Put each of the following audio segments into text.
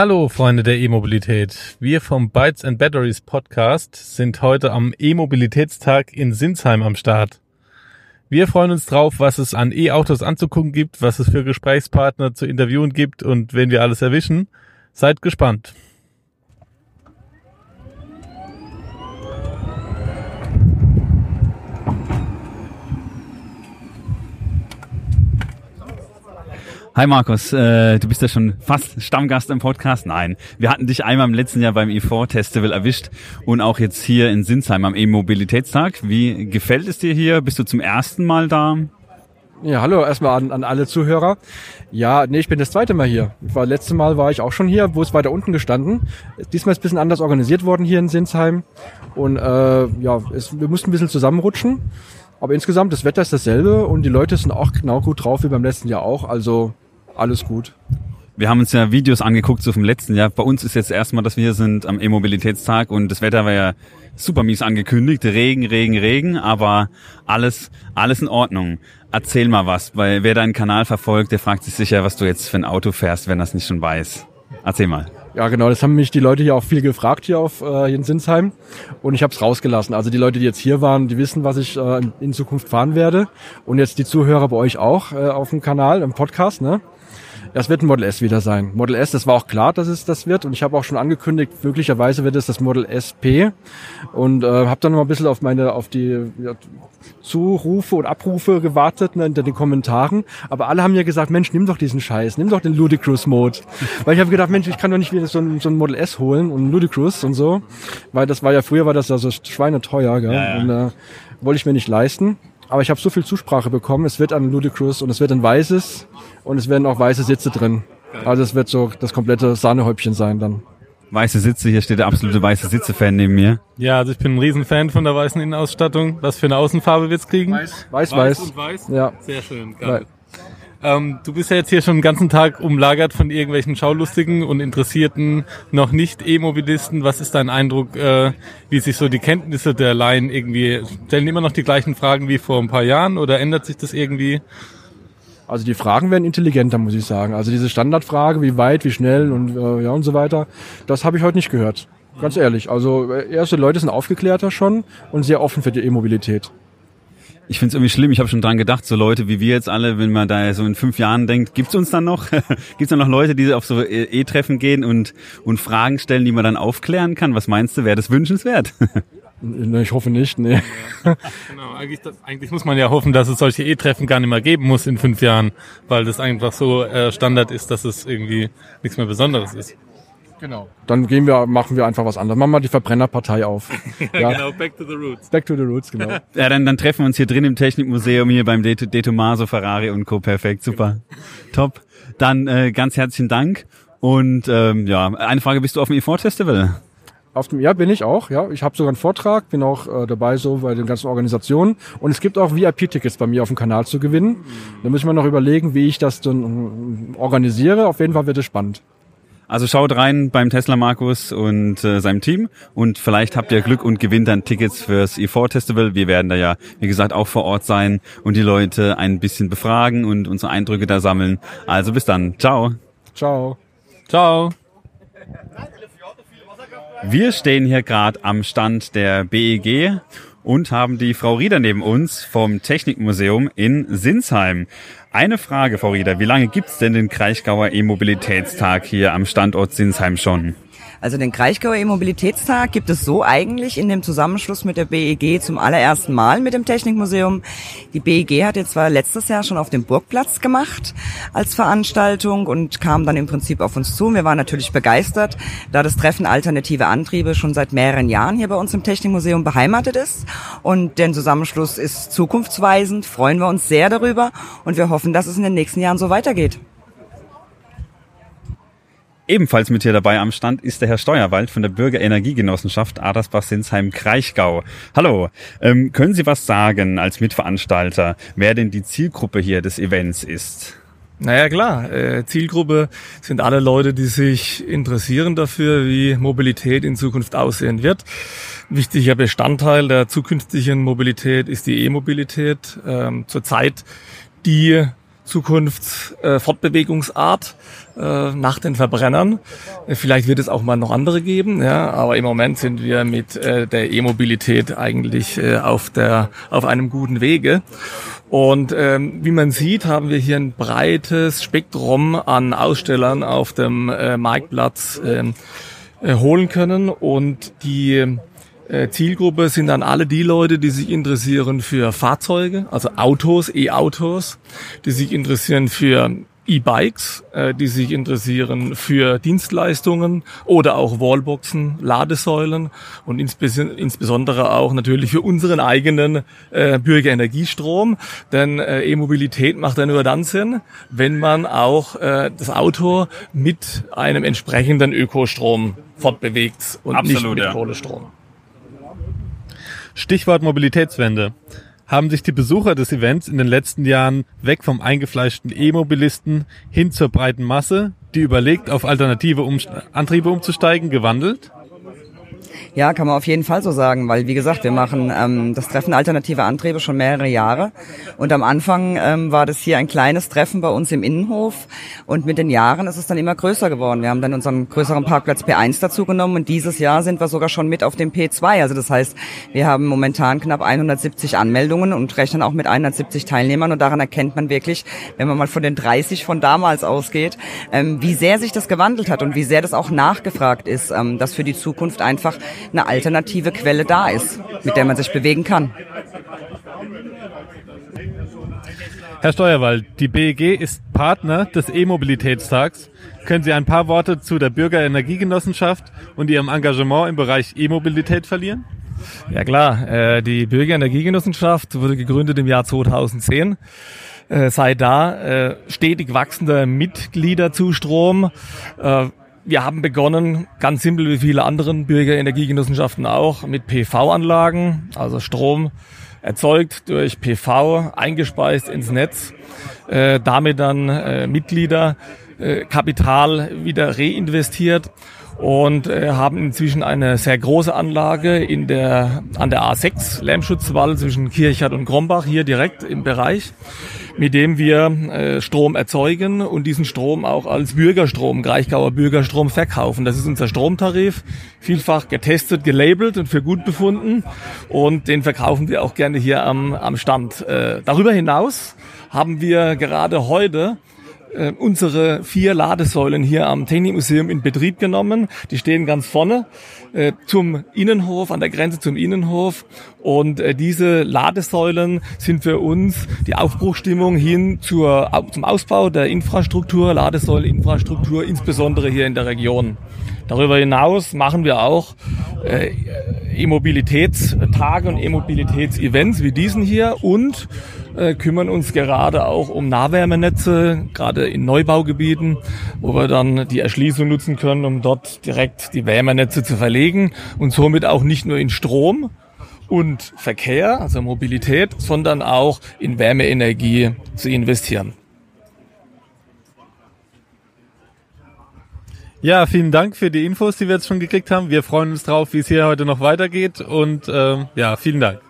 Hallo Freunde der E-Mobilität. Wir vom Bytes and Batteries Podcast sind heute am E-Mobilitätstag in Sinsheim am Start. Wir freuen uns drauf, was es an E-Autos anzugucken gibt, was es für Gesprächspartner zu interviewen gibt und wen wir alles erwischen. Seid gespannt. Hi Markus, äh, du bist ja schon fast Stammgast im Podcast. Nein, wir hatten dich einmal im letzten Jahr beim E4 Festival erwischt und auch jetzt hier in Sinsheim am E-Mobilitätstag. Wie gefällt es dir hier? Bist du zum ersten Mal da? Ja, hallo erstmal an, an alle Zuhörer. Ja, nee, ich bin das zweite Mal hier. Ich war, letzte Mal war ich auch schon hier, wo es weiter unten gestanden. Diesmal ist es ein bisschen anders organisiert worden hier in Sinsheim. Und äh, ja, es, wir mussten ein bisschen zusammenrutschen. Aber insgesamt, das Wetter ist dasselbe und die Leute sind auch genau gut drauf wie beim letzten Jahr auch. Also alles gut. Wir haben uns ja Videos angeguckt so vom letzten Jahr. Bei uns ist jetzt erstmal, dass wir hier sind am E-Mobilitätstag und das Wetter war ja super mies angekündigt. Regen, Regen, Regen, aber alles, alles in Ordnung. Erzähl mal was, weil wer deinen Kanal verfolgt, der fragt sich sicher, was du jetzt für ein Auto fährst, wenn es nicht schon weiß. Erzähl mal. Ja, genau, das haben mich die Leute hier auch viel gefragt hier auf äh, hier in Sinsheim und ich habe es rausgelassen. Also die Leute, die jetzt hier waren, die wissen, was ich äh, in Zukunft fahren werde und jetzt die Zuhörer bei euch auch äh, auf dem Kanal, im Podcast, ne? Das wird ein Model S wieder sein. Model S, das war auch klar, dass es das wird. Und ich habe auch schon angekündigt, möglicherweise wird es das Model SP. Und äh, habe dann noch ein bisschen auf meine, auf die ja, Zurufe und Abrufe gewartet ne, hinter den Kommentaren. Aber alle haben mir gesagt, Mensch, nimm doch diesen Scheiß, nimm doch den Ludicrous Mode. Weil ich habe gedacht, Mensch, ich kann doch nicht wieder so ein, so ein Model S holen und Ludicrous und so. Weil das war ja früher war das ja so schweineteuer, gell? Ja, ja. Und äh, wollte ich mir nicht leisten. Aber ich habe so viel Zusprache bekommen. Es wird ein Ludicrous und es wird ein weißes und es werden auch weiße Sitze drin. Also es wird so das komplette Sahnehäubchen sein dann. Weiße Sitze, hier steht der absolute weiße Sitze-Fan neben mir. Ja, also ich bin ein Riesenfan von der weißen Innenausstattung. Was für eine Außenfarbe wird's kriegen? Weiß, weiß. weiß. und weiß? Ja. Sehr schön, geil. Ähm, du bist ja jetzt hier schon den ganzen Tag umlagert von irgendwelchen Schaulustigen und interessierten, noch nicht E-Mobilisten. Was ist dein Eindruck, äh, wie sich so die Kenntnisse der Laien irgendwie, stellen immer noch die gleichen Fragen wie vor ein paar Jahren oder ändert sich das irgendwie? Also die Fragen werden intelligenter, muss ich sagen. Also diese Standardfrage, wie weit, wie schnell und äh, ja und so weiter, das habe ich heute nicht gehört. Ganz ehrlich. Also äh, erste Leute sind aufgeklärter schon und sehr offen für die E-Mobilität ich finde es irgendwie schlimm. Ich habe schon dran gedacht, so Leute wie wir jetzt alle, wenn man da so in fünf Jahren denkt, gibt's uns dann noch? gibt's dann noch Leute, die auf so E-Treffen gehen und, und Fragen stellen, die man dann aufklären kann? Was meinst du, wäre das wünschenswert? ich hoffe nicht, nee. genau, eigentlich, das, eigentlich muss man ja hoffen, dass es solche E-Treffen gar nicht mehr geben muss in fünf Jahren, weil das einfach so äh, Standard ist, dass es irgendwie nichts mehr Besonderes ist. Genau. Dann gehen wir, machen wir einfach was anderes. Machen wir die Verbrennerpartei auf. ja, ja, genau, back to the roots. Back to the roots, genau. ja, dann, dann treffen wir uns hier drin im Technikmuseum, hier beim De, De Tomaso, Ferrari und Co. Perfekt, super. Top. Dann äh, ganz herzlichen Dank. Und ähm, ja, eine Frage, bist du auf dem E4-Festival? Auf dem, ja, bin ich auch. Ja, ich habe sogar einen Vortrag, bin auch äh, dabei so bei den ganzen Organisationen. Und es gibt auch VIP-Tickets bei mir auf dem Kanal zu gewinnen. Da muss ich mir noch überlegen, wie ich das dann äh, organisiere. Auf jeden Fall wird es spannend. Also schaut rein beim Tesla Markus und äh, seinem Team und vielleicht habt ihr Glück und gewinnt dann Tickets fürs E4 Festival. Wir werden da ja, wie gesagt, auch vor Ort sein und die Leute ein bisschen befragen und unsere Eindrücke da sammeln. Also bis dann. Ciao. Ciao. Ciao. Wir stehen hier gerade am Stand der BEG und haben die Frau Rieder neben uns vom Technikmuseum in Sinsheim. Eine Frage, Frau Rieder, wie lange gibt's denn den Kraichgauer E-Mobilitätstag hier am Standort Sinsheim schon? Also den Kraichgauer E-Mobilitätstag gibt es so eigentlich in dem Zusammenschluss mit der BEG zum allerersten Mal mit dem Technikmuseum. Die BEG hat jetzt zwar letztes Jahr schon auf dem Burgplatz gemacht als Veranstaltung und kam dann im Prinzip auf uns zu. Wir waren natürlich begeistert, da das Treffen Alternative Antriebe schon seit mehreren Jahren hier bei uns im Technikmuseum beheimatet ist. Und der Zusammenschluss ist zukunftsweisend, freuen wir uns sehr darüber und wir hoffen, dass es in den nächsten Jahren so weitergeht. Ebenfalls mit hier dabei am Stand ist der Herr Steuerwald von der Bürgerenergiegenossenschaft Adersbach-Sinsheim-Kraichgau. Hallo, ähm, können Sie was sagen als Mitveranstalter, wer denn die Zielgruppe hier des Events ist? Naja klar, äh, Zielgruppe sind alle Leute, die sich interessieren dafür, wie Mobilität in Zukunft aussehen wird. Wichtiger Bestandteil der zukünftigen Mobilität ist die E-Mobilität. Ähm, zurzeit die Zukunftsfortbewegungsart äh, nach den Verbrennern. Äh, vielleicht wird es auch mal noch andere geben, ja, aber im Moment sind wir mit äh, der E-Mobilität eigentlich äh, auf der auf einem guten Wege. Und ähm, wie man sieht, haben wir hier ein breites Spektrum an Ausstellern auf dem äh, Marktplatz ähm, äh, holen können und die äh, Zielgruppe sind dann alle die Leute, die sich interessieren für Fahrzeuge, also Autos, E-Autos, die sich interessieren für E-Bikes, äh, die sich interessieren für Dienstleistungen oder auch Wallboxen, Ladesäulen und insbesondere auch natürlich für unseren eigenen äh, Bürgerenergiestrom. Denn äh, E-Mobilität macht ja nur dann Sinn, wenn man auch äh, das Auto mit einem entsprechenden Ökostrom fortbewegt und Absolut, nicht mit ja. Kohlestrom. Stichwort Mobilitätswende. Haben sich die Besucher des Events in den letzten Jahren weg vom eingefleischten E-Mobilisten hin zur breiten Masse, die überlegt, auf alternative um Antriebe umzusteigen, gewandelt? Ja, kann man auf jeden Fall so sagen, weil wie gesagt, wir machen ähm, das Treffen alternative Antriebe schon mehrere Jahre und am Anfang ähm, war das hier ein kleines Treffen bei uns im Innenhof und mit den Jahren ist es dann immer größer geworden. Wir haben dann unseren größeren Parkplatz P1 dazu genommen und dieses Jahr sind wir sogar schon mit auf dem P2. Also das heißt, wir haben momentan knapp 170 Anmeldungen und rechnen auch mit 170 Teilnehmern und daran erkennt man wirklich, wenn man mal von den 30 von damals ausgeht, ähm, wie sehr sich das gewandelt hat und wie sehr das auch nachgefragt ist, ähm, dass für die Zukunft einfach eine alternative Quelle da ist, mit der man sich bewegen kann. Herr Steuerwald, die BEG ist Partner des E-Mobilitätstags. Können Sie ein paar Worte zu der Bürgerenergiegenossenschaft und Ihrem Engagement im Bereich E-Mobilität verlieren? Ja klar, äh, die Bürgerenergiegenossenschaft wurde gegründet im Jahr 2010 äh, sei da äh, stetig wachsender Mitgliederzustrom. Äh, wir haben begonnen, ganz simpel wie viele anderen Bürgerenergiegenossenschaften auch, mit PV-Anlagen, also Strom erzeugt durch PV, eingespeist ins Netz, äh, damit dann äh, Mitglieder äh, Kapital wieder reinvestiert und äh, haben inzwischen eine sehr große Anlage in der, an der A6, Lärmschutzwall zwischen Kirchert und Grombach, hier direkt im Bereich, mit dem wir äh, Strom erzeugen und diesen Strom auch als Bürgerstrom, Greichgauer Bürgerstrom verkaufen. Das ist unser Stromtarif, vielfach getestet, gelabelt und für gut befunden und den verkaufen wir auch gerne hier am, am Stand. Äh, darüber hinaus haben wir gerade heute äh, unsere vier Ladesäulen hier am Technikmuseum in Betrieb genommen. Die stehen ganz vorne äh, zum Innenhof, an der Grenze zum Innenhof. Und äh, diese Ladesäulen sind für uns die Aufbruchstimmung hin zur, zum Ausbau der Infrastruktur, Ladesäuleninfrastruktur, insbesondere hier in der Region. Darüber hinaus machen wir auch äh, E-Mobilitätstage und E-Mobilitätsevents wie diesen hier und äh, kümmern uns gerade auch um Nahwärmenetze, gerade in Neubaugebieten, wo wir dann die Erschließung nutzen können, um dort direkt die Wärmenetze zu verlegen und somit auch nicht nur in Strom und Verkehr, also Mobilität, sondern auch in Wärmeenergie zu investieren. Ja, vielen Dank für die Infos, die wir jetzt schon gekriegt haben. Wir freuen uns drauf, wie es hier heute noch weitergeht und ähm, ja, vielen Dank.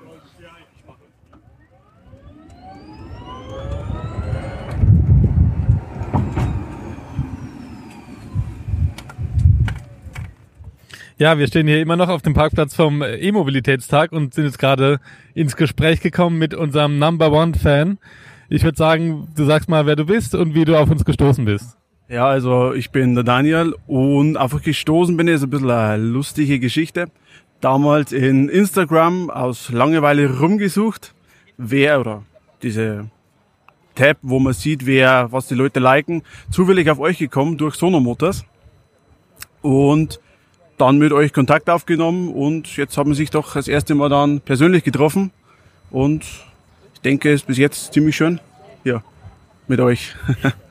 Ja, wir stehen hier immer noch auf dem Parkplatz vom E-Mobilitätstag und sind jetzt gerade ins Gespräch gekommen mit unserem Number One Fan. Ich würde sagen, du sagst mal, wer du bist und wie du auf uns gestoßen bist. Ja, also ich bin der Daniel und einfach gestoßen bin ist ein bisschen eine lustige Geschichte. Damals in Instagram aus Langeweile rumgesucht, wer oder diese Tab, wo man sieht, wer, was die Leute liken, zufällig auf euch gekommen durch Sonomotors. Und dann mit euch Kontakt aufgenommen und jetzt haben wir sich doch das erste Mal dann persönlich getroffen und ich denke, es ist bis jetzt ziemlich schön hier mit euch.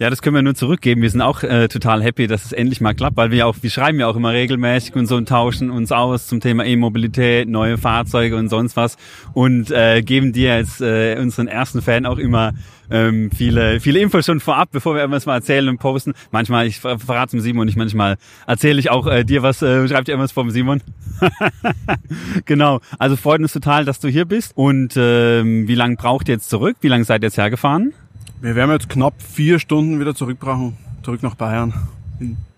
Ja, das können wir nur zurückgeben. Wir sind auch äh, total happy, dass es endlich mal klappt, weil wir auch, wir schreiben ja auch immer regelmäßig und so und tauschen uns aus zum Thema E-Mobilität, neue Fahrzeuge und sonst was und äh, geben dir als äh, unseren ersten Fan auch immer ähm, viele, viele Infos schon vorab, bevor wir irgendwas mal erzählen und posten. Manchmal, ich verrate dem Simon, ich manchmal erzähle ich auch äh, dir was, äh, schreibt dir irgendwas vom Simon. genau. Also freut uns total, dass du hier bist. Und ähm, wie lange braucht ihr jetzt zurück? Wie lange seid ihr jetzt hergefahren? Wir werden jetzt knapp vier Stunden wieder zurück brauchen, zurück nach Bayern.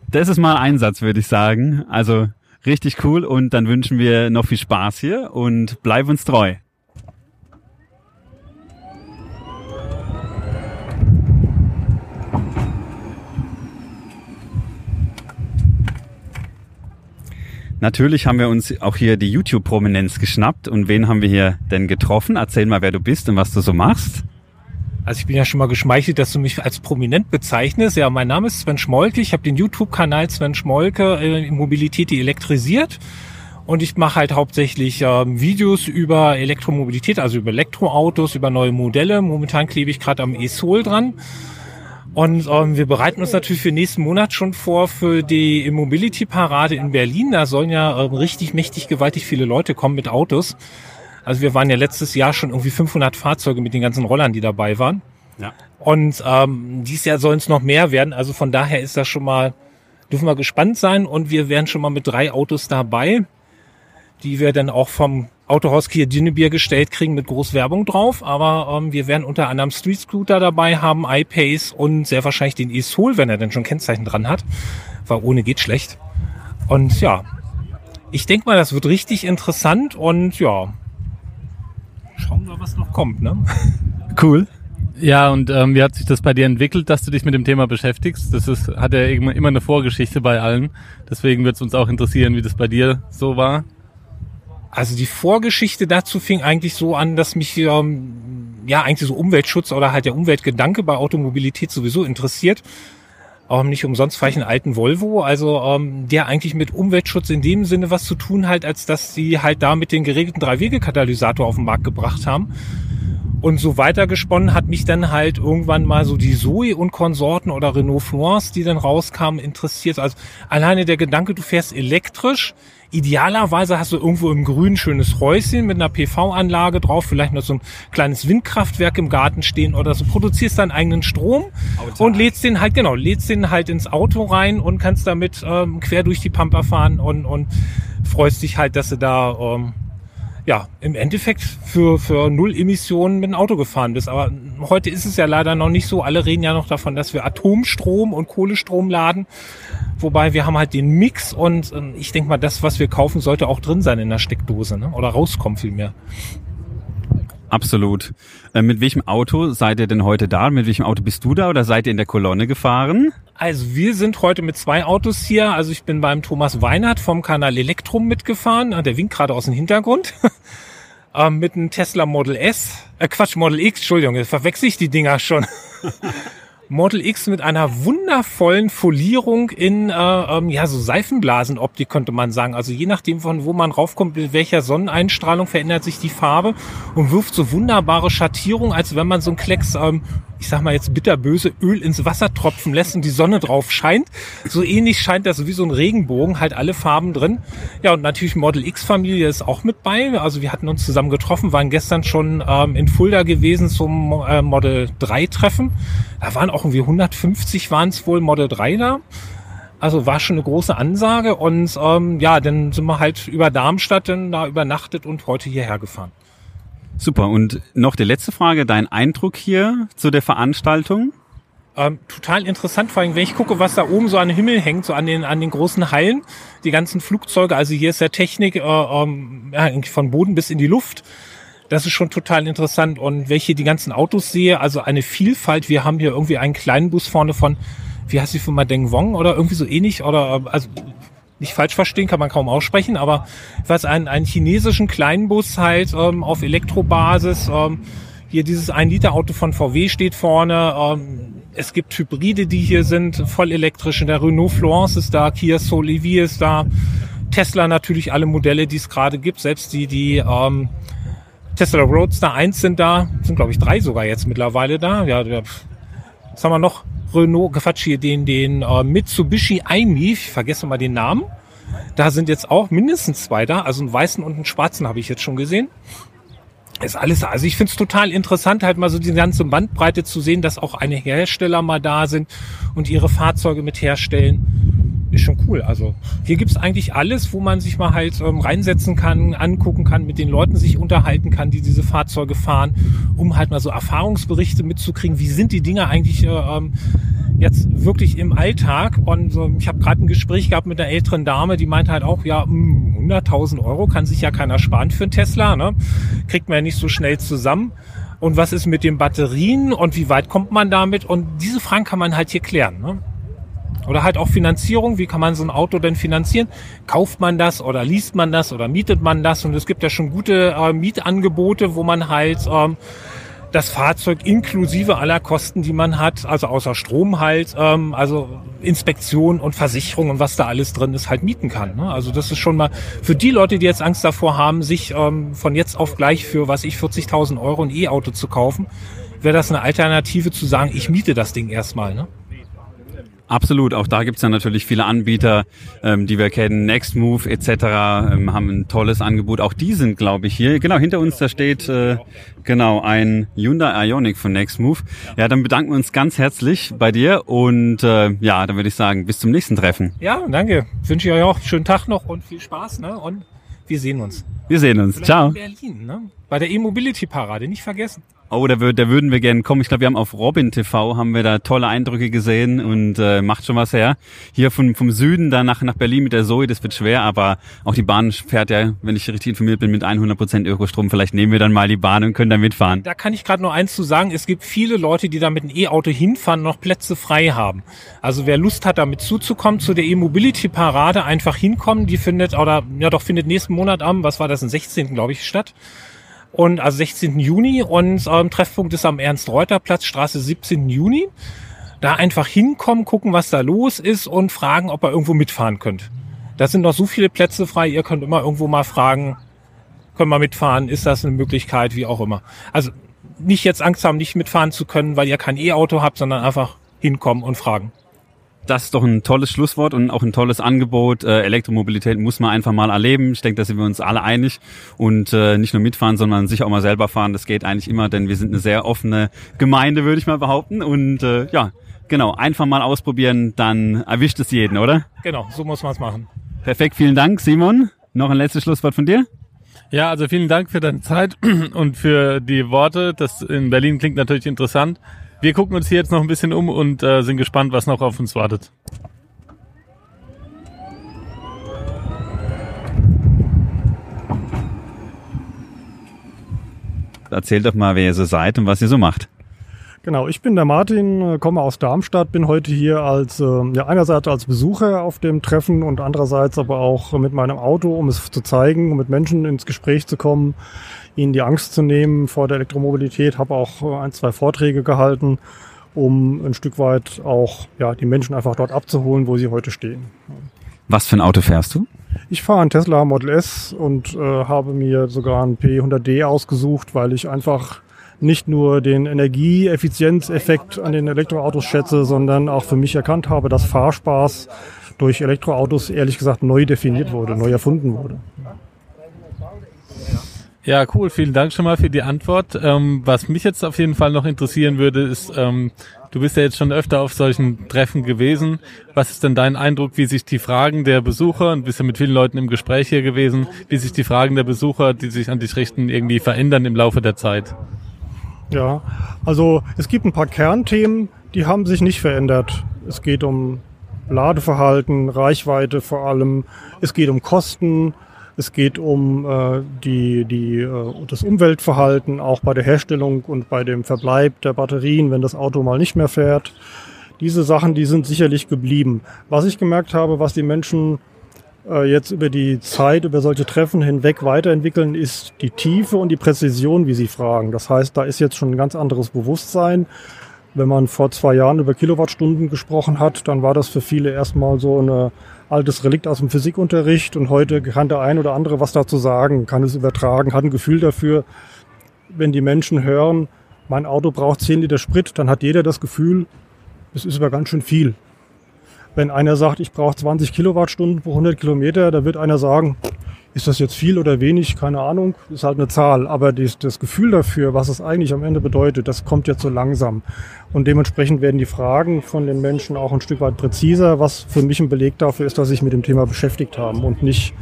Das ist mal Einsatz, würde ich sagen. Also richtig cool und dann wünschen wir noch viel Spaß hier und bleib uns treu. Natürlich haben wir uns auch hier die YouTube-Prominenz geschnappt. Und wen haben wir hier denn getroffen? Erzähl mal, wer du bist und was du so machst. Also ich bin ja schon mal geschmeichelt, dass du mich als prominent bezeichnest. Ja, mein Name ist Sven Schmolke. Ich habe den YouTube-Kanal Sven Schmolke äh, Mobilität, die elektrisiert. Und ich mache halt hauptsächlich äh, Videos über Elektromobilität, also über Elektroautos, über neue Modelle. Momentan klebe ich gerade am E-Soul dran. Und ähm, wir bereiten uns natürlich für nächsten Monat schon vor für die Immobility-Parade in Berlin. Da sollen ja äh, richtig mächtig gewaltig viele Leute kommen mit Autos. Also wir waren ja letztes Jahr schon irgendwie 500 Fahrzeuge mit den ganzen Rollern, die dabei waren. Ja. Und ähm, dieses Jahr sollen es noch mehr werden. Also von daher ist das schon mal, dürfen wir gespannt sein. Und wir werden schon mal mit drei Autos dabei, die wir dann auch vom Autohaus Kia Dinnebier gestellt kriegen mit groß Werbung drauf. Aber ähm, wir werden unter anderem Street Scooter dabei haben, iPace und sehr wahrscheinlich den e-Soul, wenn er denn schon Kennzeichen dran hat. Weil ohne geht schlecht. Und ja, ich denke mal, das wird richtig interessant und ja, schauen wir, was noch kommt. Ne? Cool. Ja, und ähm, wie hat sich das bei dir entwickelt, dass du dich mit dem Thema beschäftigst? Das ist, hat ja immer, immer eine Vorgeschichte bei allen. Deswegen wird es uns auch interessieren, wie das bei dir so war. Also die Vorgeschichte dazu fing eigentlich so an, dass mich ähm, ja eigentlich so Umweltschutz oder halt der Umweltgedanke bei Automobilität sowieso interessiert. Ähm, nicht umsonst fahre ich einen alten Volvo, also ähm, der eigentlich mit Umweltschutz in dem Sinne was zu tun hat, als dass sie halt da mit den geregelten Drei-Wege-Katalysator auf den Markt gebracht haben. Und so weitergesponnen hat mich dann halt irgendwann mal so die Zoe und Konsorten oder Renault Florence, die dann rauskamen, interessiert. Also alleine der Gedanke, du fährst elektrisch, Idealerweise hast du irgendwo im Grün schönes Häuschen mit einer PV-Anlage drauf, vielleicht noch so ein kleines Windkraftwerk im Garten stehen oder so. Produzierst deinen eigenen Strom Auto. und lädst den halt, genau, lädst den halt ins Auto rein und kannst damit ähm, quer durch die Pampa fahren und, und freust dich halt, dass du da ähm, ja, im Endeffekt für, für null Emissionen mit dem Auto gefahren bist. Aber heute ist es ja leider noch nicht so. Alle reden ja noch davon, dass wir Atomstrom und Kohlestrom laden. Wobei wir haben halt den Mix und äh, ich denke mal, das, was wir kaufen, sollte auch drin sein in der Steckdose ne? oder rauskommen vielmehr. Absolut. Äh, mit welchem Auto seid ihr denn heute da? Mit welchem Auto bist du da oder seid ihr in der Kolonne gefahren? Also wir sind heute mit zwei Autos hier. Also ich bin beim Thomas Weinert vom Kanal Elektrum mitgefahren. Ah, der winkt gerade aus dem Hintergrund. ähm, mit einem Tesla Model S. Äh, Quatsch, Model X, Entschuldigung, verwechsel ich die Dinger schon. Model X mit einer wundervollen Folierung in äh, ähm, ja so Seifenblasenoptik könnte man sagen. Also je nachdem von wo man raufkommt, mit welcher Sonneneinstrahlung verändert sich die Farbe und wirft so wunderbare Schattierung, als wenn man so ein Klecks ähm, ich sag mal jetzt bitterböse Öl ins Wasser tropfen lässt und die Sonne drauf scheint. So ähnlich scheint das wie so ein Regenbogen, halt alle Farben drin. Ja, und natürlich Model X Familie ist auch mit bei. Also wir hatten uns zusammen getroffen, waren gestern schon ähm, in Fulda gewesen zum äh, Model 3 Treffen. Da waren auch irgendwie 150 waren es wohl Model 3 da. Also war schon eine große Ansage und ähm, ja, dann sind wir halt über Darmstadt dann da übernachtet und heute hierher gefahren. Super. Und noch die letzte Frage, dein Eindruck hier zu der Veranstaltung? Ähm, total interessant, vor allem wenn ich gucke, was da oben so an den Himmel hängt, so an den an den großen Hallen, die ganzen Flugzeuge. Also hier ist ja Technik äh, ähm, von Boden bis in die Luft. Das ist schon total interessant. Und wenn ich hier die ganzen Autos sehe, also eine Vielfalt. Wir haben hier irgendwie einen kleinen Bus vorne von, wie heißt die Firma Deng Wong oder irgendwie so ähnlich oder also nicht falsch verstehen, kann man kaum aussprechen, aber was einen, einen chinesischen Kleinbus halt ähm, auf Elektrobasis. Ähm, hier dieses 1-Liter-Auto von VW steht vorne. Ähm, es gibt Hybride, die hier sind, voll elektrische. Der Renault Florence ist da, Kia Soul EV ist da. Tesla natürlich alle Modelle, die es gerade gibt, selbst die, die ähm, Tesla Roadster 1 sind da, sind glaube ich drei sogar jetzt mittlerweile da. Ja, was haben wir noch? Renault, Quatsch hier, den, den äh, Mitsubishi iMi, ich vergesse mal den Namen. Da sind jetzt auch mindestens zwei da, also einen weißen und einen schwarzen habe ich jetzt schon gesehen. Ist alles, also ich finde es total interessant, halt mal so die ganze Bandbreite zu sehen, dass auch eine Hersteller mal da sind und ihre Fahrzeuge mit herstellen. Ist schon cool. Also hier gibt's eigentlich alles, wo man sich mal halt ähm, reinsetzen kann, angucken kann, mit den Leuten sich unterhalten kann, die diese Fahrzeuge fahren, um halt mal so Erfahrungsberichte mitzukriegen. Wie sind die Dinge eigentlich äh, ähm, jetzt wirklich im Alltag. Und so, ich habe gerade ein Gespräch gehabt mit einer älteren Dame, die meinte halt auch, ja, 100.000 hm, Euro kann sich ja keiner sparen für einen Tesla. Ne? Kriegt man ja nicht so schnell zusammen. Und was ist mit den Batterien und wie weit kommt man damit? Und diese Fragen kann man halt hier klären. Ne? Oder halt auch Finanzierung. Wie kann man so ein Auto denn finanzieren? Kauft man das oder liest man das oder mietet man das? Und es gibt ja schon gute äh, Mietangebote, wo man halt ähm, das Fahrzeug inklusive aller Kosten, die man hat, also außer Strom halt, ähm, also Inspektion und Versicherung und was da alles drin ist, halt mieten kann. Ne? Also das ist schon mal für die Leute, die jetzt Angst davor haben, sich ähm, von jetzt auf gleich für, was ich, 40.000 Euro ein E-Auto zu kaufen, wäre das eine Alternative zu sagen, ich miete das Ding erstmal. Ne? Absolut, auch da gibt's ja natürlich viele Anbieter, ähm, die wir kennen, Nextmove etc. Ähm, haben ein tolles Angebot. Auch die sind, glaube ich, hier. Genau, hinter uns, da steht äh, genau ein Hyundai Ioniq von Nextmove. Ja, dann bedanken wir uns ganz herzlich bei dir und äh, ja, dann würde ich sagen, bis zum nächsten Treffen. Ja, danke. Wünsche ich euch auch einen schönen Tag noch und viel Spaß. Ne? Und wir sehen uns. Wir sehen uns. Vielleicht Ciao. In Berlin, ne? Bei der E-Mobility-Parade, nicht vergessen. Oh, da, wür- da würden wir gerne kommen. Ich glaube, wir haben auf Robin TV haben wir da tolle Eindrücke gesehen und äh, macht schon was her. Hier vom, vom Süden dann nach, nach Berlin mit der Zoe, das wird schwer, aber auch die Bahn fährt ja, wenn ich richtig informiert bin, mit 100% Ökostrom. Vielleicht nehmen wir dann mal die Bahn und können da mitfahren. Da kann ich gerade nur eins zu sagen. Es gibt viele Leute, die da mit einem E-Auto hinfahren, noch Plätze frei haben. Also wer Lust hat, damit zuzukommen, zu der E-Mobility-Parade einfach hinkommen. Die findet, oder ja doch, findet nächsten Monat am, was war das, am 16. glaube ich, statt. Und also 16. Juni und ähm, Treffpunkt ist am Ernst-Reuter-Platz, Straße 17. Juni. Da einfach hinkommen, gucken, was da los ist und fragen, ob ihr irgendwo mitfahren könnt. Da sind noch so viele Plätze frei, ihr könnt immer irgendwo mal fragen, können wir mitfahren, ist das eine Möglichkeit, wie auch immer. Also nicht jetzt Angst haben, nicht mitfahren zu können, weil ihr kein E-Auto habt, sondern einfach hinkommen und fragen. Das ist doch ein tolles Schlusswort und auch ein tolles Angebot. Äh, Elektromobilität muss man einfach mal erleben. Ich denke, da sind wir uns alle einig. Und äh, nicht nur mitfahren, sondern sich auch mal selber fahren. Das geht eigentlich immer, denn wir sind eine sehr offene Gemeinde, würde ich mal behaupten. Und äh, ja, genau, einfach mal ausprobieren, dann erwischt es jeden, oder? Genau, so muss man es machen. Perfekt, vielen Dank, Simon. Noch ein letztes Schlusswort von dir? Ja, also vielen Dank für deine Zeit und für die Worte. Das in Berlin klingt natürlich interessant. Wir gucken uns hier jetzt noch ein bisschen um und äh, sind gespannt, was noch auf uns wartet. Erzählt doch mal, wer ihr so seid und was ihr so macht. Genau, ich bin der Martin, äh, komme aus Darmstadt, bin heute hier als äh, ja einerseits als Besucher auf dem Treffen und andererseits aber auch mit meinem Auto, um es zu zeigen, um mit Menschen ins Gespräch zu kommen, ihnen die Angst zu nehmen vor der Elektromobilität. Habe auch äh, ein, zwei Vorträge gehalten, um ein Stück weit auch ja die Menschen einfach dort abzuholen, wo sie heute stehen. Was für ein Auto fährst du? Ich fahre einen Tesla Model S und äh, habe mir sogar einen P100D ausgesucht, weil ich einfach nicht nur den Energieeffizienzeffekt an den Elektroautos schätze, sondern auch für mich erkannt habe, dass Fahrspaß durch Elektroautos ehrlich gesagt neu definiert wurde, neu erfunden wurde. Ja, cool. Vielen Dank schon mal für die Antwort. Ähm, was mich jetzt auf jeden Fall noch interessieren würde, ist, ähm, du bist ja jetzt schon öfter auf solchen Treffen gewesen. Was ist denn dein Eindruck, wie sich die Fragen der Besucher, und bist ja mit vielen Leuten im Gespräch hier gewesen, wie sich die Fragen der Besucher, die sich an dich richten, irgendwie verändern im Laufe der Zeit? Ja, also es gibt ein paar Kernthemen, die haben sich nicht verändert. Es geht um Ladeverhalten, Reichweite vor allem. Es geht um Kosten. Es geht um äh, die, die, äh, das Umweltverhalten, auch bei der Herstellung und bei dem Verbleib der Batterien, wenn das Auto mal nicht mehr fährt. Diese Sachen, die sind sicherlich geblieben. Was ich gemerkt habe, was die Menschen jetzt über die Zeit, über solche Treffen hinweg weiterentwickeln, ist die Tiefe und die Präzision, wie sie fragen. Das heißt, da ist jetzt schon ein ganz anderes Bewusstsein. Wenn man vor zwei Jahren über Kilowattstunden gesprochen hat, dann war das für viele erstmal so ein altes Relikt aus dem Physikunterricht und heute kann der ein oder andere was dazu sagen, kann es übertragen, hat ein Gefühl dafür. Wenn die Menschen hören, mein Auto braucht 10 Liter Sprit, dann hat jeder das Gefühl, Das ist aber ganz schön viel. Wenn einer sagt, ich brauche 20 Kilowattstunden pro 100 Kilometer, da wird einer sagen, ist das jetzt viel oder wenig? Keine Ahnung, ist halt eine Zahl. Aber dies, das Gefühl dafür, was es eigentlich am Ende bedeutet, das kommt jetzt so langsam. Und dementsprechend werden die Fragen von den Menschen auch ein Stück weit präziser, was für mich ein Beleg dafür ist, dass sie sich mit dem Thema beschäftigt haben und nicht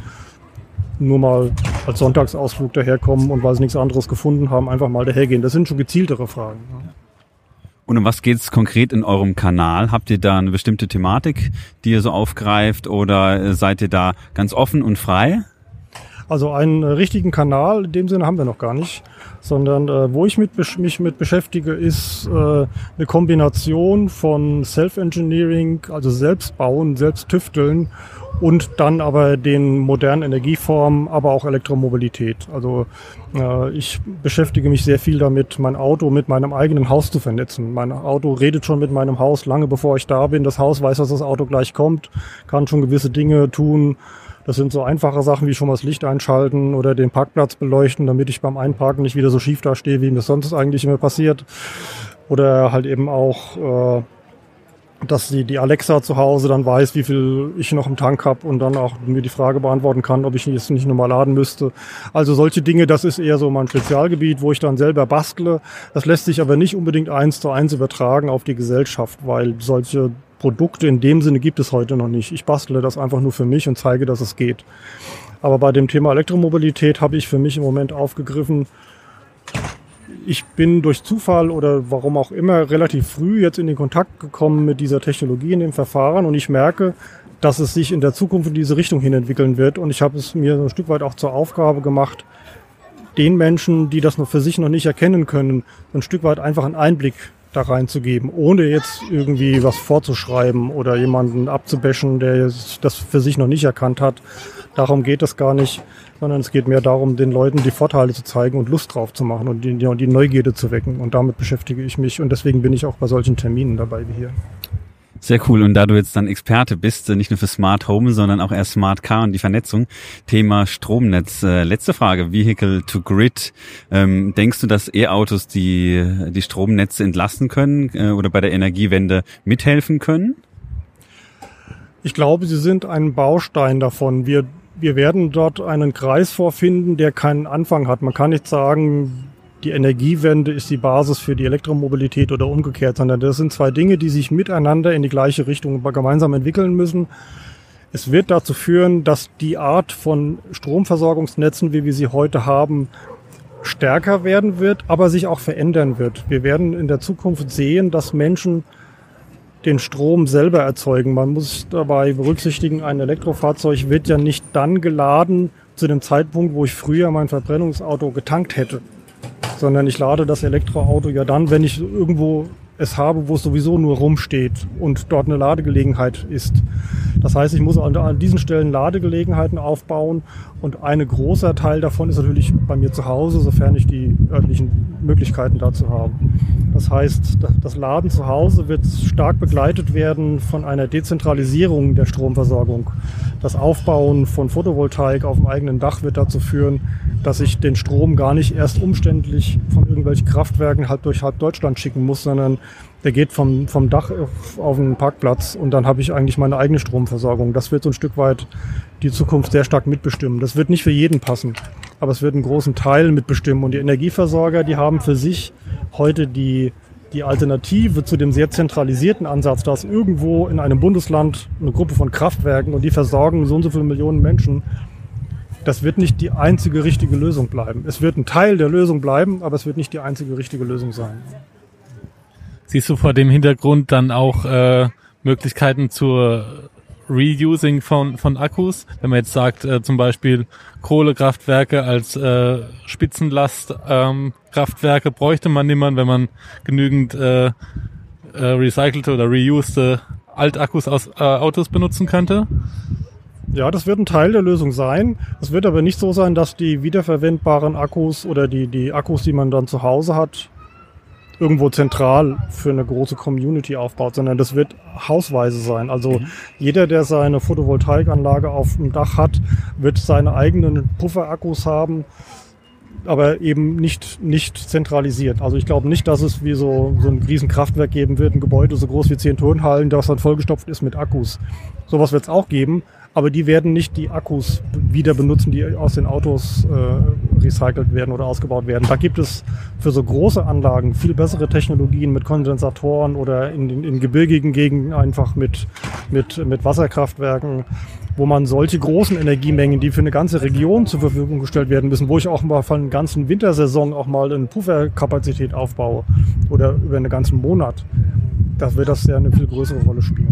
nur mal als Sonntagsausflug daherkommen und weil sie nichts anderes gefunden haben, einfach mal dahergehen. Das sind schon gezieltere Fragen. Und um was geht's konkret in eurem Kanal? Habt ihr da eine bestimmte Thematik, die ihr so aufgreift oder äh, seid ihr da ganz offen und frei? Also einen äh, richtigen Kanal in dem Sinne haben wir noch gar nicht, sondern äh, wo ich mit, mich mit beschäftige, ist äh, eine Kombination von Self-Engineering, also selbst bauen, selbst tüfteln und dann aber den modernen Energieformen, aber auch Elektromobilität. Also äh, ich beschäftige mich sehr viel damit, mein Auto mit meinem eigenen Haus zu vernetzen. Mein Auto redet schon mit meinem Haus lange bevor ich da bin. Das Haus weiß, dass das Auto gleich kommt, kann schon gewisse Dinge tun, das sind so einfache Sachen wie schon mal das Licht einschalten oder den Parkplatz beleuchten, damit ich beim Einparken nicht wieder so schief dastehe, wie mir sonst eigentlich immer passiert. Oder halt eben auch, äh, dass die, die Alexa zu Hause dann weiß, wie viel ich noch im Tank habe und dann auch mir die Frage beantworten kann, ob ich es nicht nochmal laden müsste. Also solche Dinge, das ist eher so mein Spezialgebiet, wo ich dann selber bastle. Das lässt sich aber nicht unbedingt eins zu eins übertragen auf die Gesellschaft, weil solche Produkte in dem Sinne gibt es heute noch nicht. Ich bastle das einfach nur für mich und zeige, dass es geht. Aber bei dem Thema Elektromobilität habe ich für mich im Moment aufgegriffen, ich bin durch Zufall oder warum auch immer relativ früh jetzt in den Kontakt gekommen mit dieser Technologie in dem Verfahren und ich merke, dass es sich in der Zukunft in diese Richtung hin entwickeln wird und ich habe es mir ein Stück weit auch zur Aufgabe gemacht, den Menschen, die das noch für sich noch nicht erkennen können, ein Stück weit einfach einen Einblick da reinzugeben, ohne jetzt irgendwie was vorzuschreiben oder jemanden abzubäschen, der das für sich noch nicht erkannt hat. Darum geht es gar nicht, sondern es geht mehr darum, den Leuten die Vorteile zu zeigen und Lust drauf zu machen und die, die Neugierde zu wecken. Und damit beschäftige ich mich und deswegen bin ich auch bei solchen Terminen dabei wie hier. Sehr cool. Und da du jetzt dann Experte bist, äh, nicht nur für Smart Home, sondern auch eher Smart Car und die Vernetzung, Thema Stromnetz. Äh, letzte Frage, Vehicle to Grid. Ähm, denkst du, dass E-Autos die, die Stromnetze entlasten können äh, oder bei der Energiewende mithelfen können? Ich glaube, sie sind ein Baustein davon. Wir, wir werden dort einen Kreis vorfinden, der keinen Anfang hat. Man kann nicht sagen, die Energiewende ist die Basis für die Elektromobilität oder umgekehrt, sondern das sind zwei Dinge, die sich miteinander in die gleiche Richtung gemeinsam entwickeln müssen. Es wird dazu führen, dass die Art von Stromversorgungsnetzen, wie wir sie heute haben, stärker werden wird, aber sich auch verändern wird. Wir werden in der Zukunft sehen, dass Menschen den Strom selber erzeugen. Man muss dabei berücksichtigen, ein Elektrofahrzeug wird ja nicht dann geladen zu dem Zeitpunkt, wo ich früher mein Verbrennungsauto getankt hätte sondern ich lade das Elektroauto ja dann, wenn ich irgendwo es habe, wo es sowieso nur rumsteht und dort eine Ladegelegenheit ist. Das heißt, ich muss an, diesen Stellen Ladegelegenheiten aufbauen und ein großer Teil davon ist natürlich bei mir zu Hause, sofern ich die örtlichen Möglichkeiten dazu habe. Das heißt, das Laden zu Hause wird stark begleitet werden von einer Dezentralisierung der Stromversorgung. Das Aufbauen von Photovoltaik auf dem eigenen Dach wird dazu führen, dass ich den Strom gar nicht erst umständlich von irgendwelchen Kraftwerken halb durch halb Deutschland schicken muss, sondern der geht vom, vom Dach auf, den Parkplatz und dann habe ich eigentlich meine eigene Stromversorgung. Das wird so ein Stück weit die Zukunft sehr stark mitbestimmen. Das wird nicht für jeden passen, aber es wird einen großen Teil mitbestimmen. Und die Energieversorger, die haben für sich heute die, die Alternative zu dem sehr zentralisierten Ansatz, dass irgendwo in einem Bundesland eine Gruppe von Kraftwerken und die versorgen so und so viele Millionen Menschen das wird nicht die einzige richtige Lösung bleiben. Es wird ein Teil der Lösung bleiben, aber es wird nicht die einzige richtige Lösung sein. Siehst du vor dem Hintergrund dann auch äh, Möglichkeiten zur Reusing von, von Akkus? Wenn man jetzt sagt, äh, zum Beispiel Kohlekraftwerke als äh, Spitzenlastkraftwerke ähm, bräuchte man niemand, wenn man genügend äh, äh, recycelte oder reused Altakkus aus äh, Autos benutzen könnte? Ja, das wird ein Teil der Lösung sein. Es wird aber nicht so sein, dass die wiederverwendbaren Akkus oder die, die Akkus, die man dann zu Hause hat, irgendwo zentral für eine große Community aufbaut, sondern das wird hausweise sein. Also mhm. jeder, der seine Photovoltaikanlage auf dem Dach hat, wird seine eigenen Pufferakkus haben. aber eben nicht, nicht zentralisiert. Also ich glaube nicht, dass es wie so, so ein Riesenkraftwerk geben wird, ein Gebäude so groß wie zehn Turnhallen, das dann vollgestopft ist mit Akkus. Sowas wird es auch geben, aber die werden nicht die Akkus wieder benutzen, die aus den Autos äh, recycelt werden oder ausgebaut werden. Da gibt es für so große Anlagen viel bessere Technologien mit Kondensatoren oder in, in, in gebirgigen Gegenden einfach mit, mit, mit Wasserkraftwerken wo man solche großen Energiemengen, die für eine ganze Region zur Verfügung gestellt werden müssen, wo ich auch mal von einer ganzen Wintersaison auch mal eine Pufferkapazität aufbaue oder über einen ganzen Monat, da wird das ja eine viel größere Rolle spielen.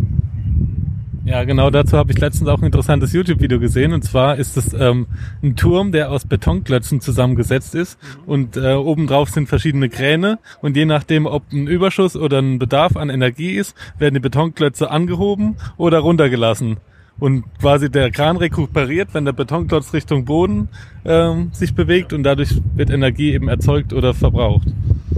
Ja, genau dazu habe ich letztens auch ein interessantes YouTube-Video gesehen. Und zwar ist es ähm, ein Turm, der aus Betonklötzen zusammengesetzt ist. Und äh, obendrauf sind verschiedene Kräne. Und je nachdem, ob ein Überschuss oder ein Bedarf an Energie ist, werden die Betonklötze angehoben oder runtergelassen und quasi der Kran rekuperiert, wenn der Betonklotz Richtung Boden ähm, sich bewegt und dadurch wird Energie eben erzeugt oder verbraucht.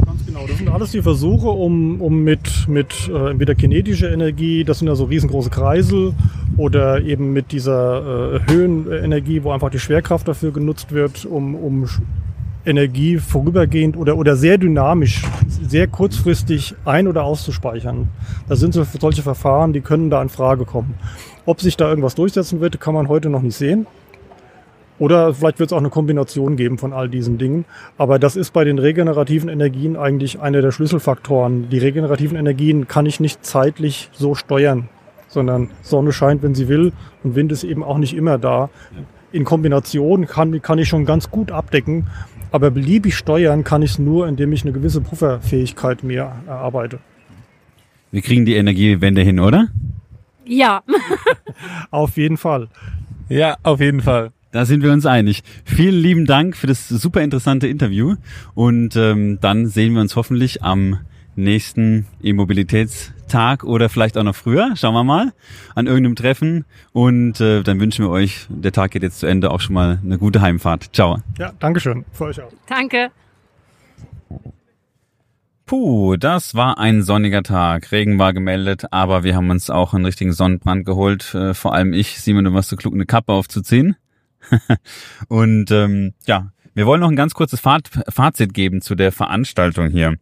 Ganz genau, das sind alles die Versuche, um, um mit, mit äh, entweder kinetischer Energie, das sind ja so riesengroße Kreisel, oder eben mit dieser äh, Höhenenergie, wo einfach die Schwerkraft dafür genutzt wird, um, um Energie vorübergehend oder, oder sehr dynamisch, sehr kurzfristig ein- oder auszuspeichern. Das sind so, solche Verfahren, die können da in Frage kommen. Ob sich da irgendwas durchsetzen wird, kann man heute noch nicht sehen. Oder vielleicht wird es auch eine Kombination geben von all diesen Dingen. Aber das ist bei den regenerativen Energien eigentlich einer der Schlüsselfaktoren. Die regenerativen Energien kann ich nicht zeitlich so steuern, sondern Sonne scheint, wenn sie will und Wind ist eben auch nicht immer da. In Kombination kann, kann ich schon ganz gut abdecken, aber beliebig steuern kann ich es nur, indem ich eine gewisse Pufferfähigkeit mir erarbeite. Wir kriegen die Energiewende hin, oder? Ja. auf jeden Fall. Ja, auf jeden Fall. Da sind wir uns einig. Vielen lieben Dank für das super interessante Interview und ähm, dann sehen wir uns hoffentlich am nächsten E-Mobilitätstag oder vielleicht auch noch früher, schauen wir mal, an irgendeinem Treffen und äh, dann wünschen wir euch, der Tag geht jetzt zu Ende, auch schon mal eine gute Heimfahrt. Ciao. Ja, Dankeschön. Für euch auch. Danke. Puh, das war ein sonniger Tag. Regen war gemeldet, aber wir haben uns auch einen richtigen Sonnenbrand geholt. Äh, vor allem ich, Simon, du warst so klug, eine Kappe aufzuziehen. Und ähm, ja, wir wollen noch ein ganz kurzes Fazit geben zu der Veranstaltung hier.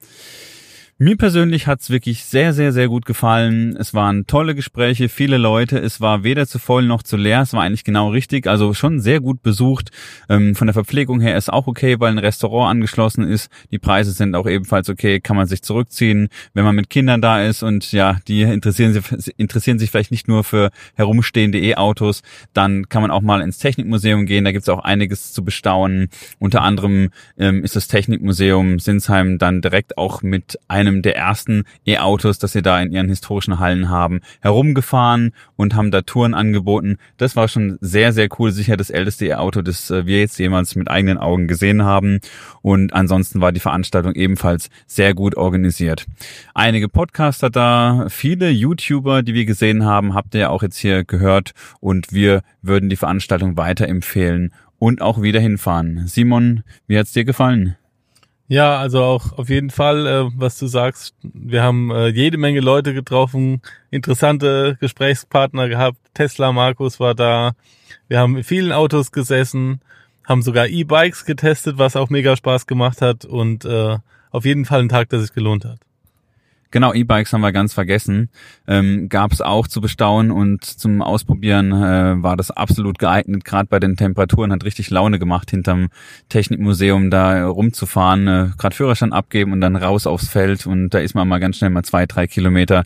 Mir persönlich hat's wirklich sehr, sehr, sehr gut gefallen. Es waren tolle Gespräche, viele Leute. Es war weder zu voll noch zu leer. Es war eigentlich genau richtig. Also schon sehr gut besucht. Ähm, von der Verpflegung her ist auch okay, weil ein Restaurant angeschlossen ist. Die Preise sind auch ebenfalls okay. Kann man sich zurückziehen, wenn man mit Kindern da ist. Und ja, die interessieren sich, interessieren sich vielleicht nicht nur für herumstehende E-Autos. Dann kann man auch mal ins Technikmuseum gehen. Da gibt's auch einiges zu bestaunen. Unter anderem ähm, ist das Technikmuseum Sinsheim dann direkt auch mit einem einem der ersten E-Autos, das sie da in ihren historischen Hallen haben, herumgefahren und haben da Touren angeboten. Das war schon sehr, sehr cool. Sicher das älteste E-Auto, das äh, wir jetzt jemals mit eigenen Augen gesehen haben. Und ansonsten war die Veranstaltung ebenfalls sehr gut organisiert. Einige Podcaster da, viele YouTuber, die wir gesehen haben, habt ihr ja auch jetzt hier gehört. Und wir würden die Veranstaltung weiterempfehlen und auch wieder hinfahren. Simon, wie hat's dir gefallen? Ja, also auch auf jeden Fall, äh, was du sagst. Wir haben äh, jede Menge Leute getroffen, interessante Gesprächspartner gehabt. Tesla Markus war da. Wir haben in vielen Autos gesessen, haben sogar E-Bikes getestet, was auch mega Spaß gemacht hat und äh, auf jeden Fall ein Tag, der sich gelohnt hat. Genau, E-Bikes haben wir ganz vergessen. Ähm, Gab es auch zu bestaunen und zum Ausprobieren äh, war das absolut geeignet. Gerade bei den Temperaturen hat richtig Laune gemacht, hinterm Technikmuseum da rumzufahren, äh, gerade Führerschein abgeben und dann raus aufs Feld. Und da ist man mal ganz schnell mal zwei, drei Kilometer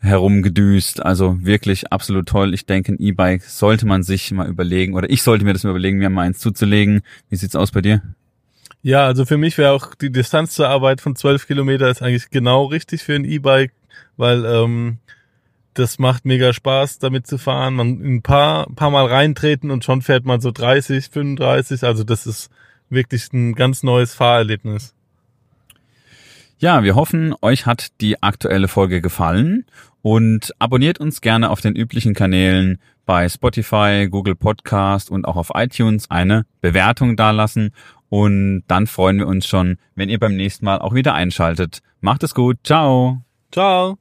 herumgedüst. Also wirklich absolut toll. Ich denke, ein E-Bike sollte man sich mal überlegen oder ich sollte mir das mal überlegen, mir mal eins zuzulegen. Wie sieht's aus bei dir? Ja, also für mich wäre auch die Distanz zur Arbeit von 12 Kilometer ist eigentlich genau richtig für ein E-Bike, weil ähm, das macht mega Spaß, damit zu fahren. Man ein paar, paar Mal reintreten und schon fährt man so 30, 35. Also das ist wirklich ein ganz neues Fahrerlebnis. Ja, wir hoffen, euch hat die aktuelle Folge gefallen und abonniert uns gerne auf den üblichen Kanälen bei Spotify, Google Podcast und auch auf iTunes eine Bewertung dalassen und dann freuen wir uns schon, wenn ihr beim nächsten Mal auch wieder einschaltet. Macht es gut. Ciao. Ciao.